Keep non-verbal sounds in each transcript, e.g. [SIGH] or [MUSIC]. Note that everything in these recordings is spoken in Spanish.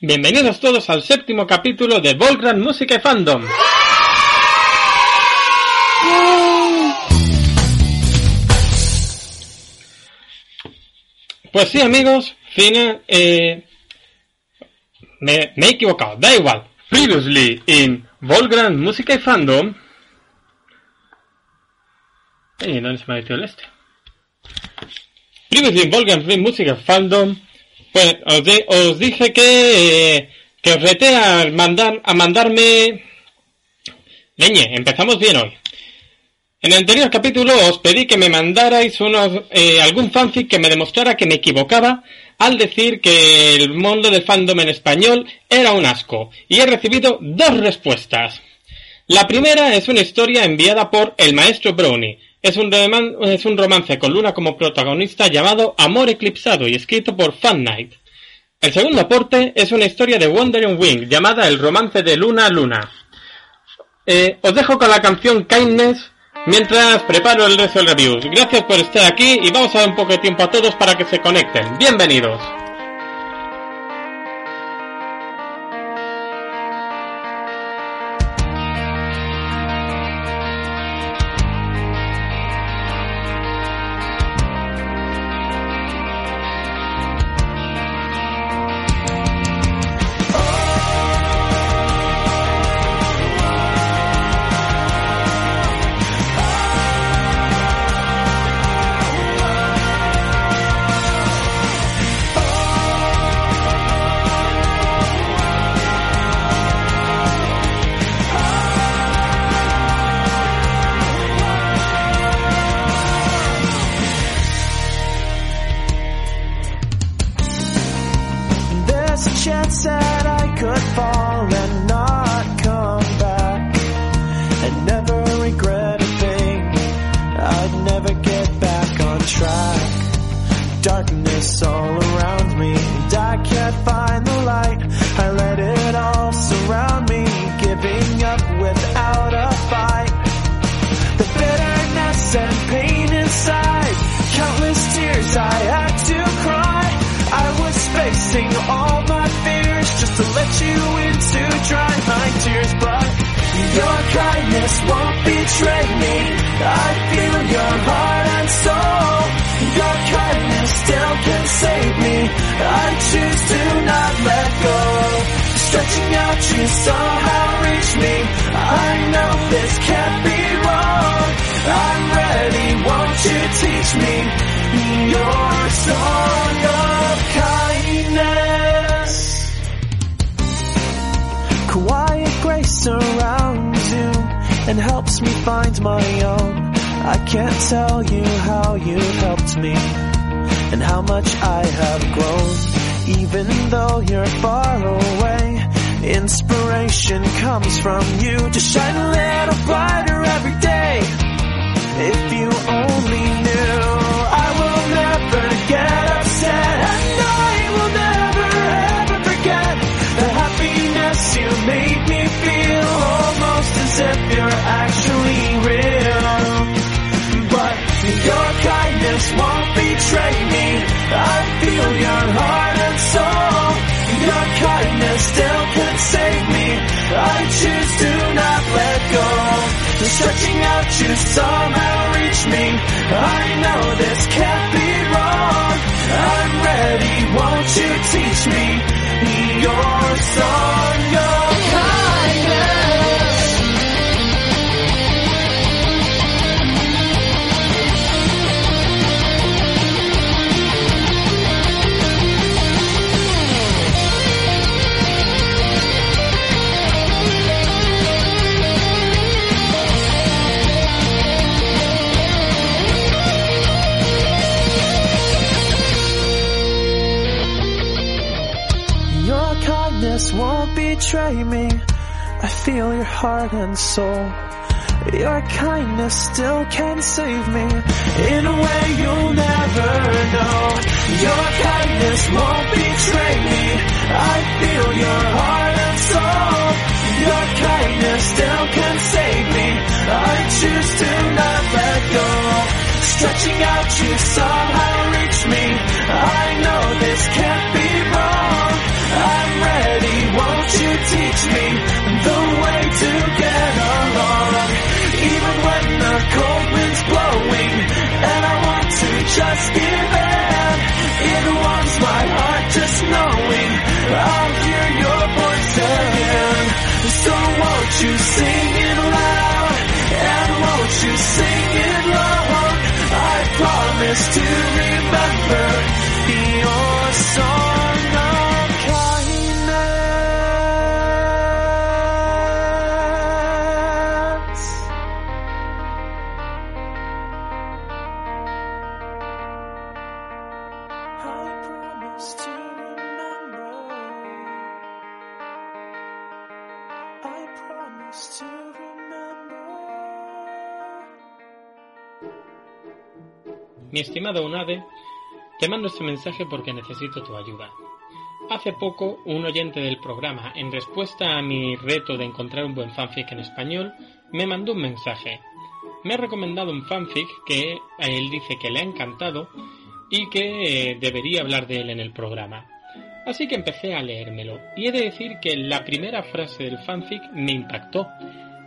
Bienvenidos todos al séptimo capítulo de Volgran Música y Fandom. Pues sí, amigos, Fina, eh, me, he equivocado, da igual. Previously in Volgran Música y Fandom. Eh, ¿dónde se me ha metido el este? Previously in Volgran Música Fandom. Pues os, di- os dije que, que os reté a, mandar, a mandarme... Leñe, empezamos bien hoy. En el anterior capítulo os pedí que me mandarais unos, eh, algún fanfic que me demostrara que me equivocaba al decir que el mundo del fandom en español era un asco. Y he recibido dos respuestas. La primera es una historia enviada por el maestro Brownie. Es un, es un romance con Luna como protagonista llamado Amor Eclipsado y escrito por Fan Knight. El segundo aporte es una historia de Wandering Wing llamada El romance de Luna Luna. Eh, os dejo con la canción Kindness mientras preparo el resto del review. Gracias por estar aquí y vamos a dar un poco de tiempo a todos para que se conecten. Bienvenidos. All my fears just to let you in to dry my tears, but your kindness won't betray me. I feel your heart and soul. Your kindness still can save me. I choose to not let go. Stretching out, you somehow reach me. I know this can't be wrong. I'm ready, won't you teach me your song of kindness? Quiet grace surrounds you and helps me find my own. I can't tell you how you've helped me and how much I have grown. Even though you're far away, inspiration comes from you to shine a little brighter every day. If you only knew, you made me feel, almost as if you're actually real. But your kindness won't betray me. I feel your heart and soul. Your kindness still can save me. I choose to not let go. Stretching out, you somehow reach me. I know this can't be wrong. I'm ready, won't you teach me your song heart and soul. Your kindness still can save me in a way you'll never know. Your kindness won't betray me. I feel your heart and soul. Your kindness still can save me. I choose to not let go. Stretching out, you somehow reach me. I know this can't be wrong. I'm ready, won't you teach me Mi estimado Unade, te mando este mensaje porque necesito tu ayuda. Hace poco, un oyente del programa, en respuesta a mi reto de encontrar un buen fanfic en español, me mandó un mensaje. Me ha recomendado un fanfic que a él dice que le ha encantado y que eh, debería hablar de él en el programa. Así que empecé a leérmelo, y he de decir que la primera frase del fanfic me impactó.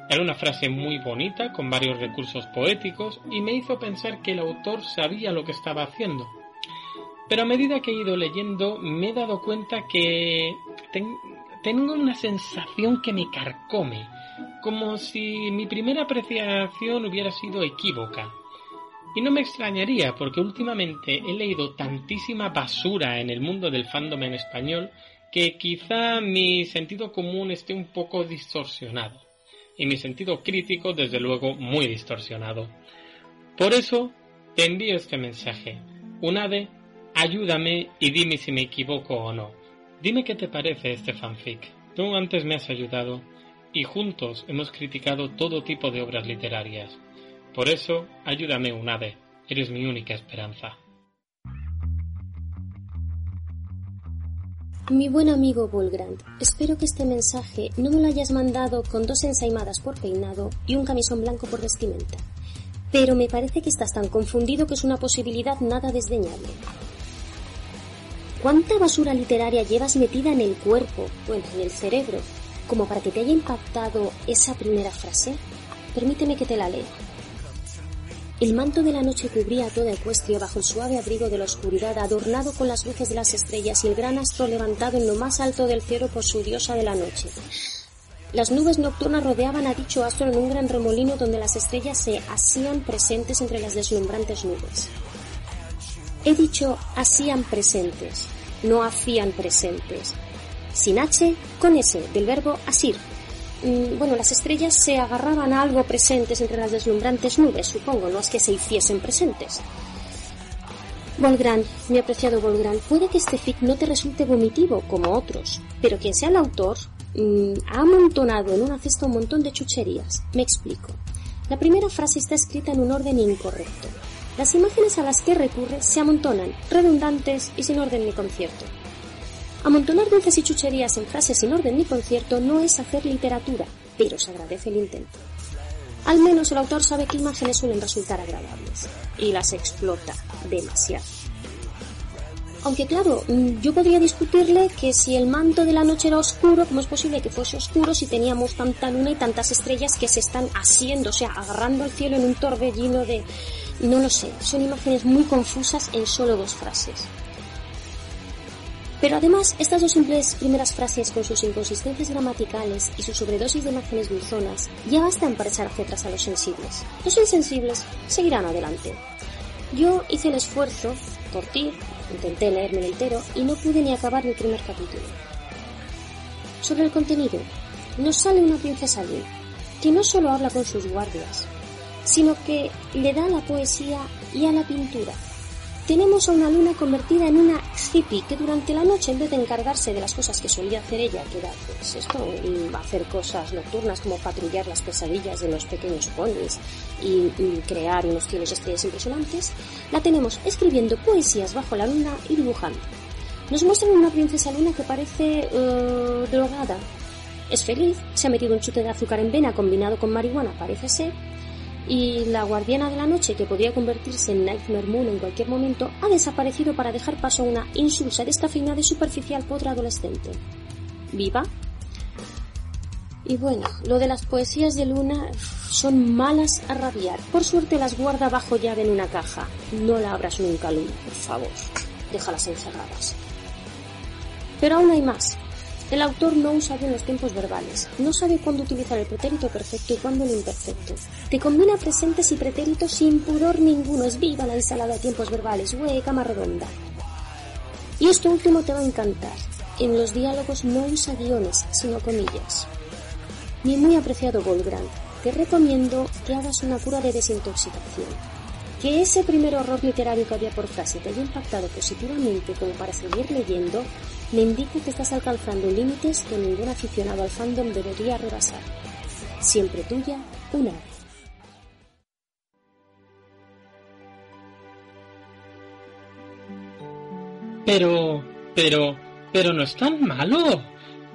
Era una frase muy bonita, con varios recursos poéticos, y me hizo pensar que el autor sabía lo que estaba haciendo. Pero a medida que he ido leyendo, me he dado cuenta que ten- tengo una sensación que me carcome, como si mi primera apreciación hubiera sido equívoca. Y no me extrañaría, porque últimamente he leído tantísima basura en el mundo del fandom en español que quizá mi sentido común esté un poco distorsionado. Y mi sentido crítico, desde luego, muy distorsionado. Por eso, te envío este mensaje. Unade, ayúdame y dime si me equivoco o no. Dime qué te parece este fanfic. Tú antes me has ayudado y juntos hemos criticado todo tipo de obras literarias. Por eso, ayúdame, Unade. Eres mi única esperanza. Mi buen amigo Volgrand, espero que este mensaje no me lo hayas mandado con dos ensaimadas por peinado y un camisón blanco por vestimenta. Pero me parece que estás tan confundido que es una posibilidad nada desdeñable. ¿Cuánta basura literaria llevas metida en el cuerpo, bueno, en el cerebro, como para que te haya impactado esa primera frase? Permíteme que te la lea. El manto de la noche cubría toda Ecuestria bajo el suave abrigo de la oscuridad, adornado con las luces de las estrellas y el gran astro levantado en lo más alto del cielo por su diosa de la noche. Las nubes nocturnas rodeaban a dicho astro en un gran remolino donde las estrellas se hacían presentes entre las deslumbrantes nubes. He dicho hacían presentes, no hacían presentes. Sin H, con S, del verbo asir, bueno, las estrellas se agarraban a algo presentes entre las deslumbrantes nubes, supongo, no es que se hiciesen presentes. Volgrand, mi apreciado Volgrand, puede que este fic no te resulte vomitivo, como otros, pero quien sea el autor mm, ha amontonado en una cesta un montón de chucherías. Me explico. La primera frase está escrita en un orden incorrecto. Las imágenes a las que recurre se amontonan, redundantes y sin orden ni concierto. Amontonar dulces y chucherías en frases sin orden ni concierto no es hacer literatura, pero se agradece el intento. Al menos el autor sabe qué imágenes suelen resultar agradables y las explota demasiado. Aunque claro, mm, yo podría discutirle que si el manto de la noche era oscuro, ¿cómo es posible que fuese oscuro si teníamos tanta luna y tantas estrellas que se están haciendo, o sea, agarrando el cielo en un torbellino de... No lo sé, son imágenes muy confusas en solo dos frases. Pero además, estas dos simples primeras frases con sus inconsistencias gramaticales y su sobredosis de imágenes dulzonas ya bastan para echar hacia atrás a los sensibles. Los insensibles seguirán adelante. Yo hice el esfuerzo por ti, intenté leerme el entero y no pude ni acabar el primer capítulo. Sobre el contenido, nos sale una princesa Lin, que no solo habla con sus guardias, sino que le da la poesía y a la pintura tenemos a una luna convertida en una hippie que durante la noche, en vez de encargarse de las cosas que solía hacer ella, que era pues esto, hacer cosas nocturnas como patrullar las pesadillas de los pequeños ponis y, crear unos cielos estrellas impresionantes, la tenemos escribiendo poesías bajo la luna y dibujando. Nos muestran una princesa luna que parece eh, drogada. Es feliz, se ha metido un chute de azúcar en vena combinado con marihuana, parece ser, y la guardiana de la noche, que podía convertirse en Nightmare Moon en cualquier momento, ha desaparecido para dejar paso a una insulsa, descafeinada y superficial potra adolescente. ¿Viva? Y bueno, lo de las poesías de Luna son malas a rabiar. Por suerte las guarda bajo llave en una caja. No la abras nunca, Luna, por favor. Déjalas encerradas. Pero aún hay más. El autor no usa bien los tiempos verbales, no sabe cuándo utilizar el pretérito perfecto y cuándo el imperfecto. Te combina presentes y pretéritos sin pudor ninguno, es viva la ensalada de tiempos verbales, güey, cama redonda. Y esto último te va a encantar. En los diálogos no usa guiones, sino comillas. Mi muy apreciado Goldgrant, te recomiendo que hagas una cura de desintoxicación. Que ese primer horror literario que había por frase te haya impactado positivamente como para seguir leyendo, me indica que estás alcanzando límites que ningún aficionado al fandom debería rebasar. Siempre tuya, una vez. Pero, pero, pero no es tan malo.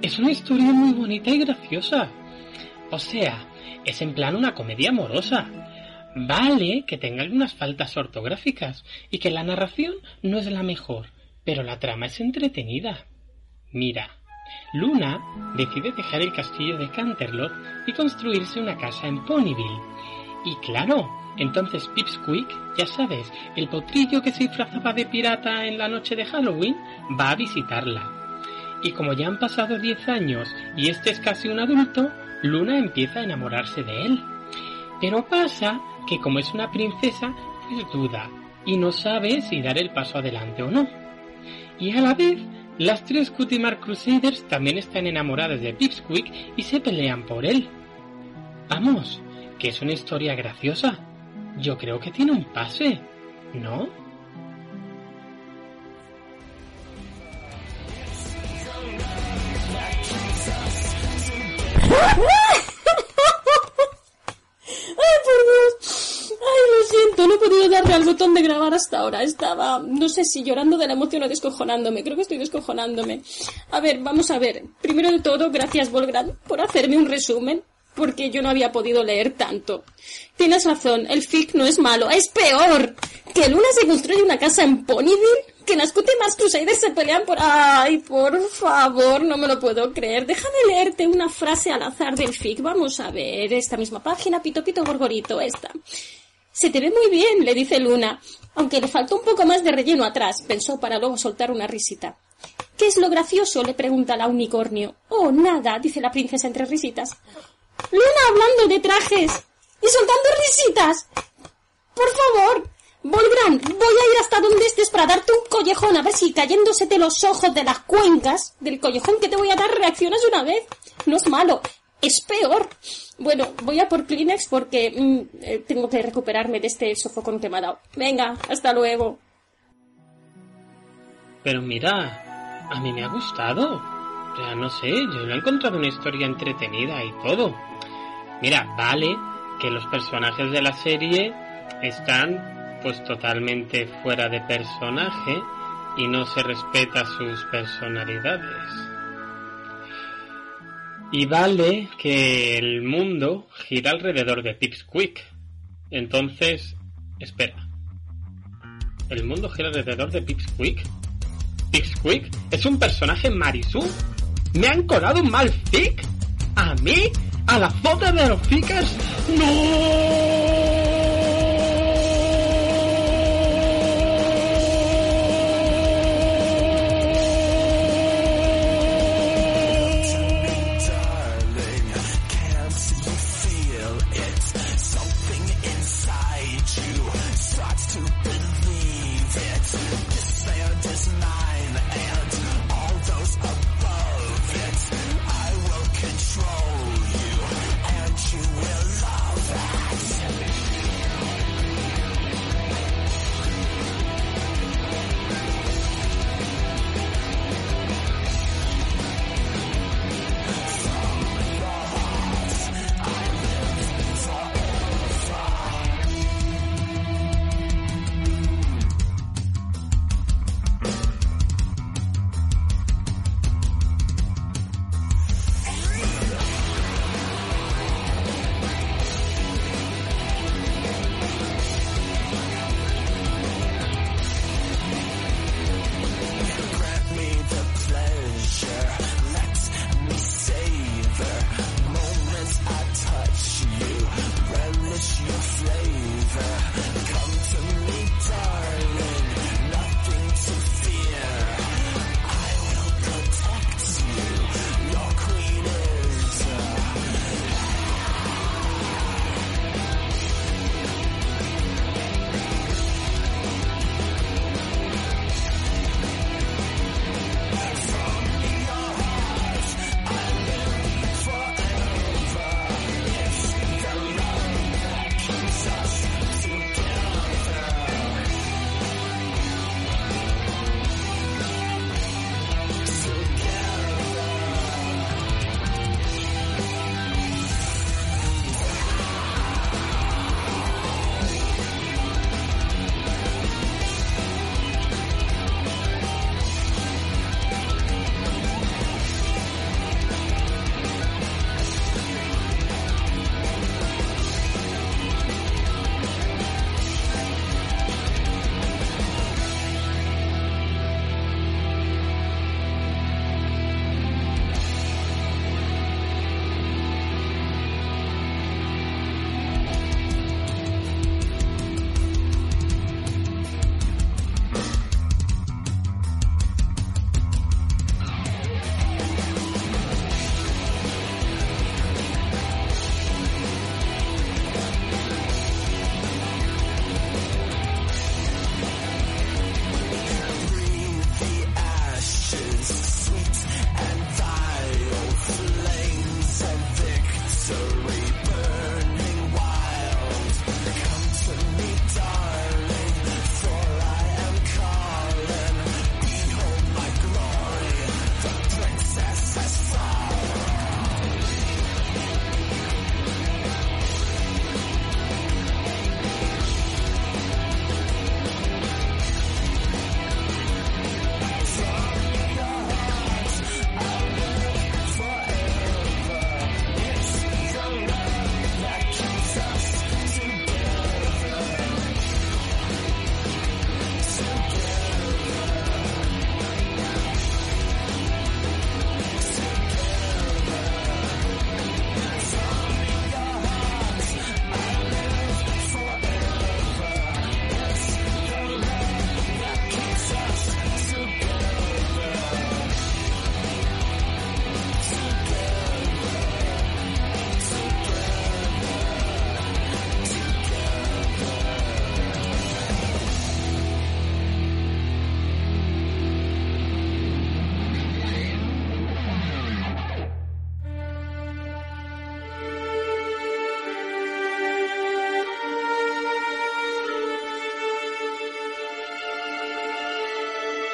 Es una historia muy bonita y graciosa. O sea, es en plan una comedia amorosa. Vale que tenga algunas faltas ortográficas y que la narración no es la mejor, pero la trama es entretenida. Mira, Luna decide dejar el castillo de Canterlot y construirse una casa en Ponyville. Y claro, entonces Pipsqueak, ya sabes, el potrillo que se disfrazaba de pirata en la noche de Halloween, va a visitarla. Y como ya han pasado 10 años y este es casi un adulto, Luna empieza a enamorarse de él. Pero pasa que como es una princesa, pues duda y no sabe si dar el paso adelante o no. Y a la vez, las tres Cutimar Crusaders también están enamoradas de Pipsqueak y se pelean por él. Vamos, que es una historia graciosa. Yo creo que tiene un pase, ¿no? ¡Ay, por Dios! ¡Ay, lo siento! No he podido darle al botón de grabar hasta ahora. Estaba, no sé si llorando de la emoción o descojonándome. Creo que estoy descojonándome. A ver, vamos a ver. Primero de todo, gracias, Volgrad, por hacerme un resumen. Porque yo no había podido leer tanto. Tienes razón, el fic no es malo, es peor. Que Luna se construye una casa en Ponyville, que las más Crusaders se pelean por... Ay, por favor, no me lo puedo creer. Déjame leerte una frase al azar del fic. Vamos a ver, esta misma página, pito pito gorgorito, esta. Se te ve muy bien, le dice Luna, aunque le faltó un poco más de relleno atrás, pensó para luego soltar una risita. ¿Qué es lo gracioso? le pregunta la unicornio. Oh, nada, dice la princesa entre risitas. Luna hablando de trajes y soltando risitas. Por favor, Volgran, voy a ir hasta donde estés para darte un collejón a ver si cayéndosete los ojos de las cuencas del collejón que te voy a dar reaccionas una vez. No es malo, es peor. Bueno, voy a por Kleenex porque mm, eh, tengo que recuperarme de este sofocón que me ha dado. Venga, hasta luego. Pero mira, a mí me ha gustado. Sea, no sé, yo lo he encontrado una historia entretenida y todo. Mira, vale que los personajes de la serie están pues totalmente fuera de personaje y no se respeta sus personalidades. Y vale que el mundo gira alrededor de Pipsqueak. Entonces, espera. ¿El mundo gira alrededor de Pipsqueak? ¿Pipsqueak es un personaje Marisú? ¿Me han colado un mal fic? ¿A mí? ¿A la foto de los ficas? ¡No!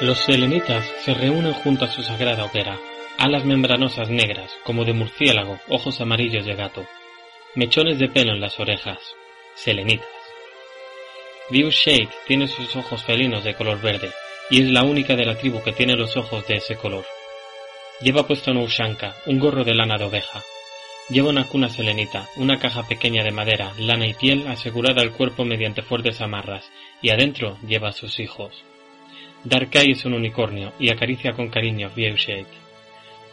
Los selenitas se reúnen junto a su sagrada hoguera, alas membranosas negras, como de murciélago, ojos amarillos de gato, mechones de pelo en las orejas, selenitas. View Shade tiene sus ojos felinos de color verde, y es la única de la tribu que tiene los ojos de ese color. Lleva puesto una ushanka, un gorro de lana de oveja. Lleva una cuna selenita, una caja pequeña de madera, lana y piel asegurada al cuerpo mediante fuertes amarras, y adentro lleva a sus hijos. Darkai es un unicornio y acaricia con cariño a Viewshade.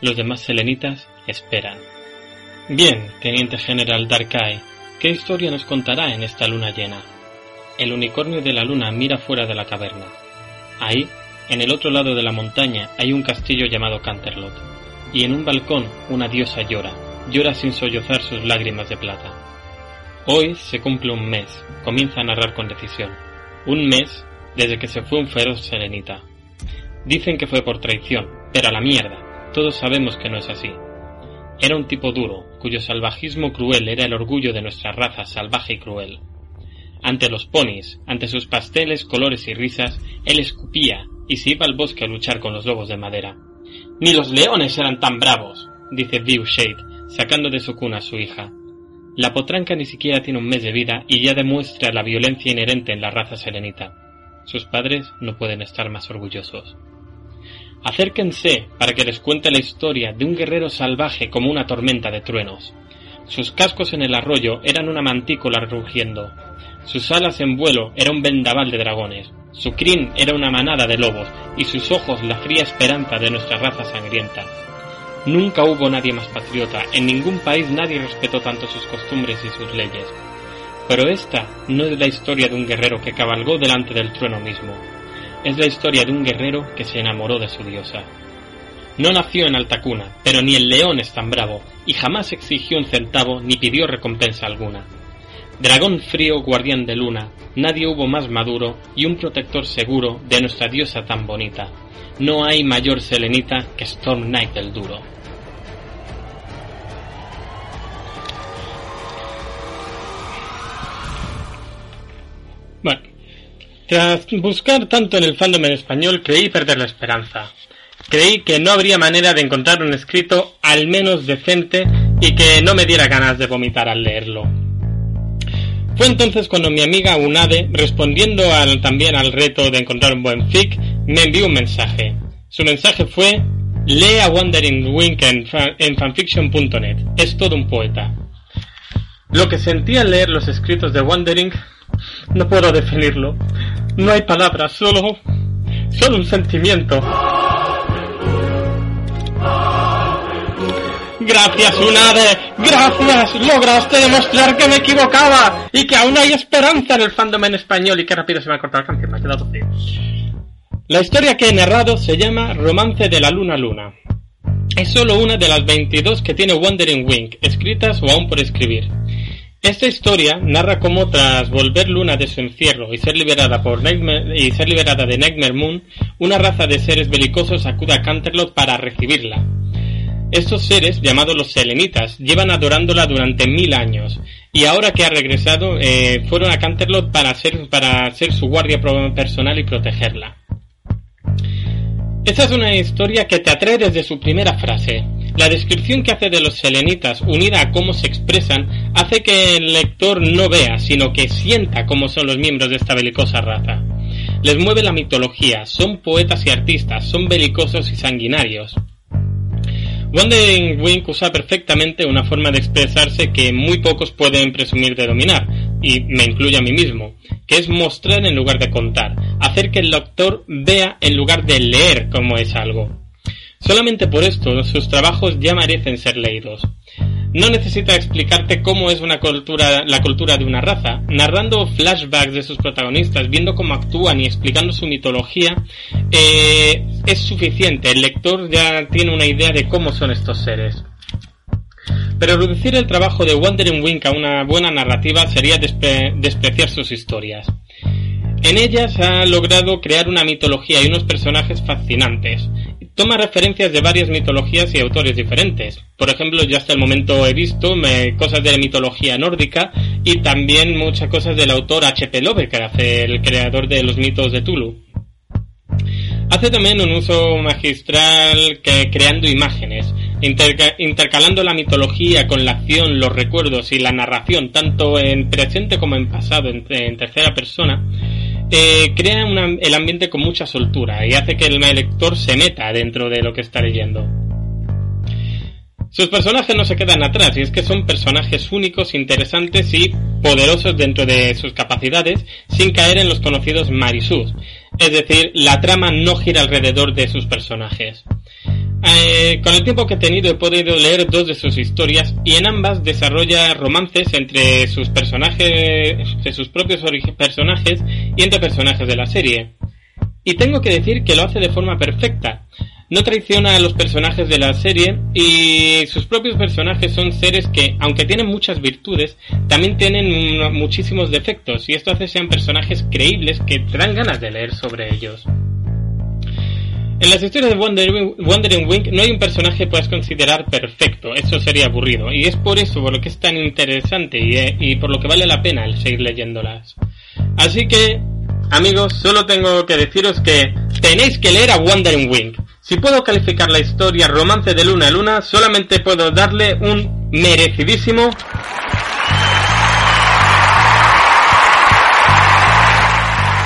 Los demás selenitas esperan. Bien, teniente general Darkai, ¿qué historia nos contará en esta luna llena? El unicornio de la luna mira fuera de la caverna. Ahí, en el otro lado de la montaña, hay un castillo llamado Canterlot, y en un balcón una diosa llora, llora sin sollozar sus lágrimas de plata. Hoy se cumple un mes, comienza a narrar con decisión. Un mes desde que se fue un feroz serenita. Dicen que fue por traición, pero a la mierda, todos sabemos que no es así. Era un tipo duro, cuyo salvajismo cruel era el orgullo de nuestra raza salvaje y cruel. Ante los ponis, ante sus pasteles, colores y risas, él escupía y se iba al bosque a luchar con los lobos de madera. Ni los leones eran tan bravos, dice View Shade, sacando de su cuna a su hija. La potranca ni siquiera tiene un mes de vida y ya demuestra la violencia inherente en la raza serenita. Sus padres no pueden estar más orgullosos. Acérquense para que les cuente la historia de un guerrero salvaje como una tormenta de truenos. Sus cascos en el arroyo eran una mantícola rugiendo. Sus alas en vuelo era un vendaval de dragones. Su crin era una manada de lobos y sus ojos la fría esperanza de nuestra raza sangrienta. Nunca hubo nadie más patriota, en ningún país nadie respetó tanto sus costumbres y sus leyes. Pero esta no es la historia de un guerrero que cabalgó delante del trueno mismo. Es la historia de un guerrero que se enamoró de su diosa. No nació en alta cuna, pero ni el león es tan bravo, y jamás exigió un centavo ni pidió recompensa alguna. Dragón frío, guardián de luna, nadie hubo más maduro y un protector seguro de nuestra diosa tan bonita. No hay mayor selenita que Storm Knight el duro. Tras buscar tanto en el fandom en español, creí perder la esperanza. Creí que no habría manera de encontrar un escrito al menos decente y que no me diera ganas de vomitar al leerlo. Fue entonces cuando mi amiga Unade, respondiendo también al reto de encontrar un buen fic, me envió un mensaje. Su mensaje fue Lea Wandering Wink en, en fanfiction.net. Es todo un poeta. Lo que sentí al leer los escritos de Wandering no puedo definirlo. No hay palabras, solo. solo un sentimiento. Gracias, Unade. Gracias. Lograste demostrar que me equivocaba y que aún hay esperanza en el fandom en español. Y qué rápido se me ha cortado la canción, me ha quedado frío. La historia que he narrado se llama Romance de la Luna Luna. Es solo una de las 22 que tiene Wandering Wing, escritas o aún por escribir. Esta historia narra cómo tras volver Luna de su encierro y ser liberada por y ser liberada de Nightmare Moon, una raza de seres belicosos acude a Canterlot para recibirla. Estos seres, llamados los Selenitas, llevan adorándola durante mil años, y ahora que ha regresado, eh, fueron a Canterlot para ser, para ser su guardia personal y protegerla. Esta es una historia que te atrae desde su primera frase. La descripción que hace de los selenitas, unida a cómo se expresan, hace que el lector no vea, sino que sienta cómo son los miembros de esta belicosa raza. Les mueve la mitología, son poetas y artistas, son belicosos y sanguinarios. Wandering Wing usa perfectamente una forma de expresarse que muy pocos pueden presumir de dominar, y me incluye a mí mismo, que es mostrar en lugar de contar, hacer que el lector vea en lugar de leer cómo es algo. Solamente por esto sus trabajos ya merecen ser leídos. No necesita explicarte cómo es una cultura, la cultura de una raza, narrando flashbacks de sus protagonistas, viendo cómo actúan y explicando su mitología, eh, es suficiente. El lector ya tiene una idea de cómo son estos seres. Pero reducir el trabajo de Wandering Wink a una buena narrativa sería despreciar sus historias. En ellas ha logrado crear una mitología y unos personajes fascinantes. Toma referencias de varias mitologías y autores diferentes. Por ejemplo, yo hasta el momento he visto cosas de la mitología nórdica y también muchas cosas del autor H.P. Lovecraft, el creador de los mitos de Tulu. Hace también un uso magistral que, creando imágenes, intercalando la mitología con la acción, los recuerdos y la narración, tanto en presente como en pasado, en, tercera persona, eh, crea el ambiente con mucha soltura y hace que el lector se meta dentro de lo que está leyendo. Sus personajes no se quedan atrás y es que son personajes únicos, interesantes y poderosos dentro de sus capacidades sin caer en los conocidos marisús. Es decir, la trama no gira alrededor de sus personajes. Eh, con el tiempo que he tenido he podido leer dos de sus historias y en ambas desarrolla romances entre sus personajes, entre sus propios personajes y entre personajes de la serie. Y tengo que decir que lo hace de forma perfecta. No traiciona a los personajes de la serie y sus propios personajes son seres que, aunque tienen muchas virtudes, también tienen muchísimos defectos y esto hace que sean personajes creíbles que te dan ganas de leer sobre ellos. En las historias de Wandering Wing no hay un personaje que puedas considerar perfecto, eso sería aburrido, y es por eso por lo que es tan interesante y, eh, y por lo que vale la pena el seguir leyéndolas. Así que, amigos, solo tengo que deciros que tenéis que leer a Wandering Wing. Si puedo calificar la historia romance de luna a luna, solamente puedo darle un merecidísimo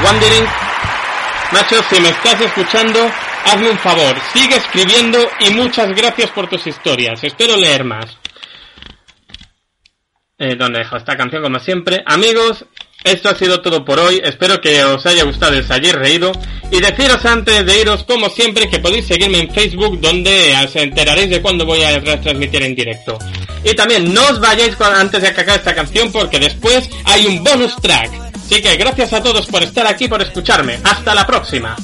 Wandering. Nacho, si me estás escuchando, hazme un favor, sigue escribiendo y muchas gracias por tus historias. Espero leer más. Eh, ¿Dónde dejo esta canción como siempre? Amigos, esto ha sido todo por hoy, espero que os haya gustado, os hayáis reído y deciros antes de iros como siempre que podéis seguirme en Facebook donde os enteraréis de cuándo voy a retransmitir en directo. Y también no os vayáis antes de acabar esta canción porque después hay un bonus track. Así que gracias a todos por estar aquí, por escucharme. Hasta la próxima.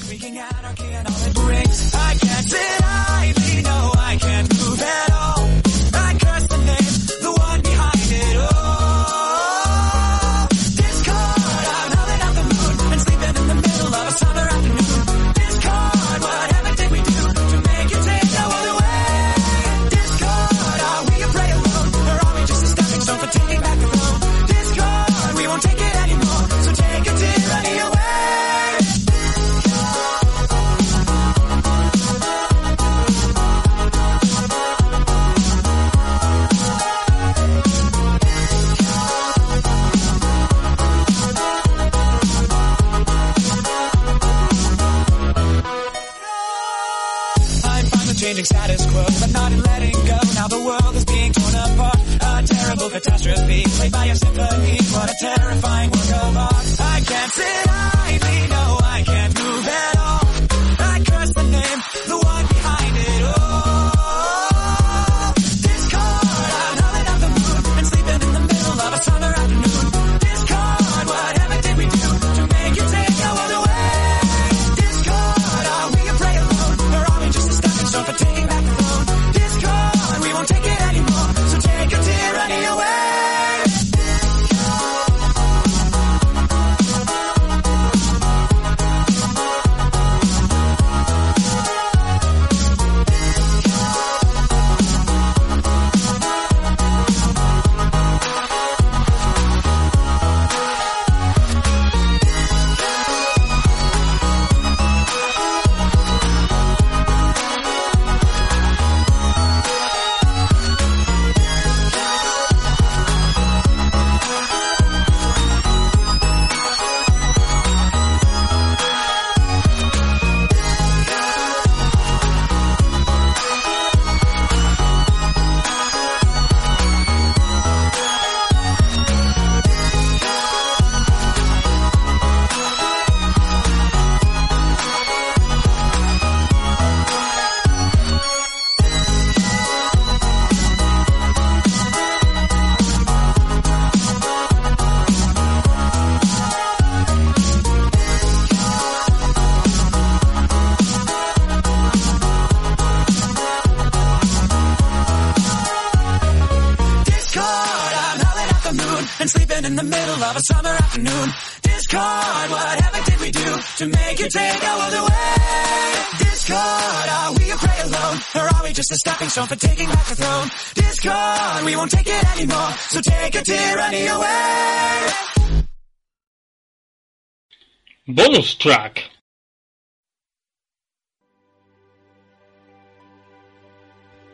Bonus track.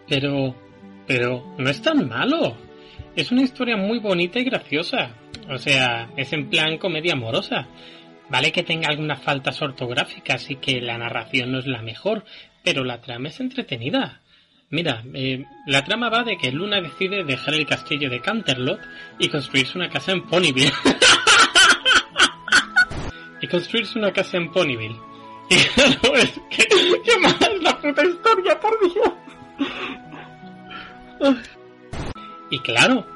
Pero, pero, no es tan malo. Es una historia muy bonita y graciosa. O sea, es en plan comedia amorosa. Vale que tenga algunas faltas ortográficas y que la narración no es la mejor, pero la trama es entretenida. Mira, eh, la trama va de que Luna decide dejar el castillo de Canterlot y construirse una casa en Ponyville. [LAUGHS] y construirse una casa en Ponyville. [LAUGHS] Y claro, es que... ¡Qué la puta historia, por Dios! Y claro,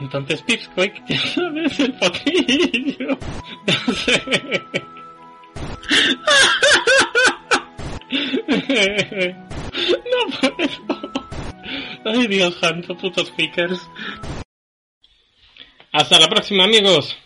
entonces Pipsqueak [LAUGHS] ya sabes el potrillo. No puedo. Ay Dios santo, putos pickers. Hasta la próxima amigos.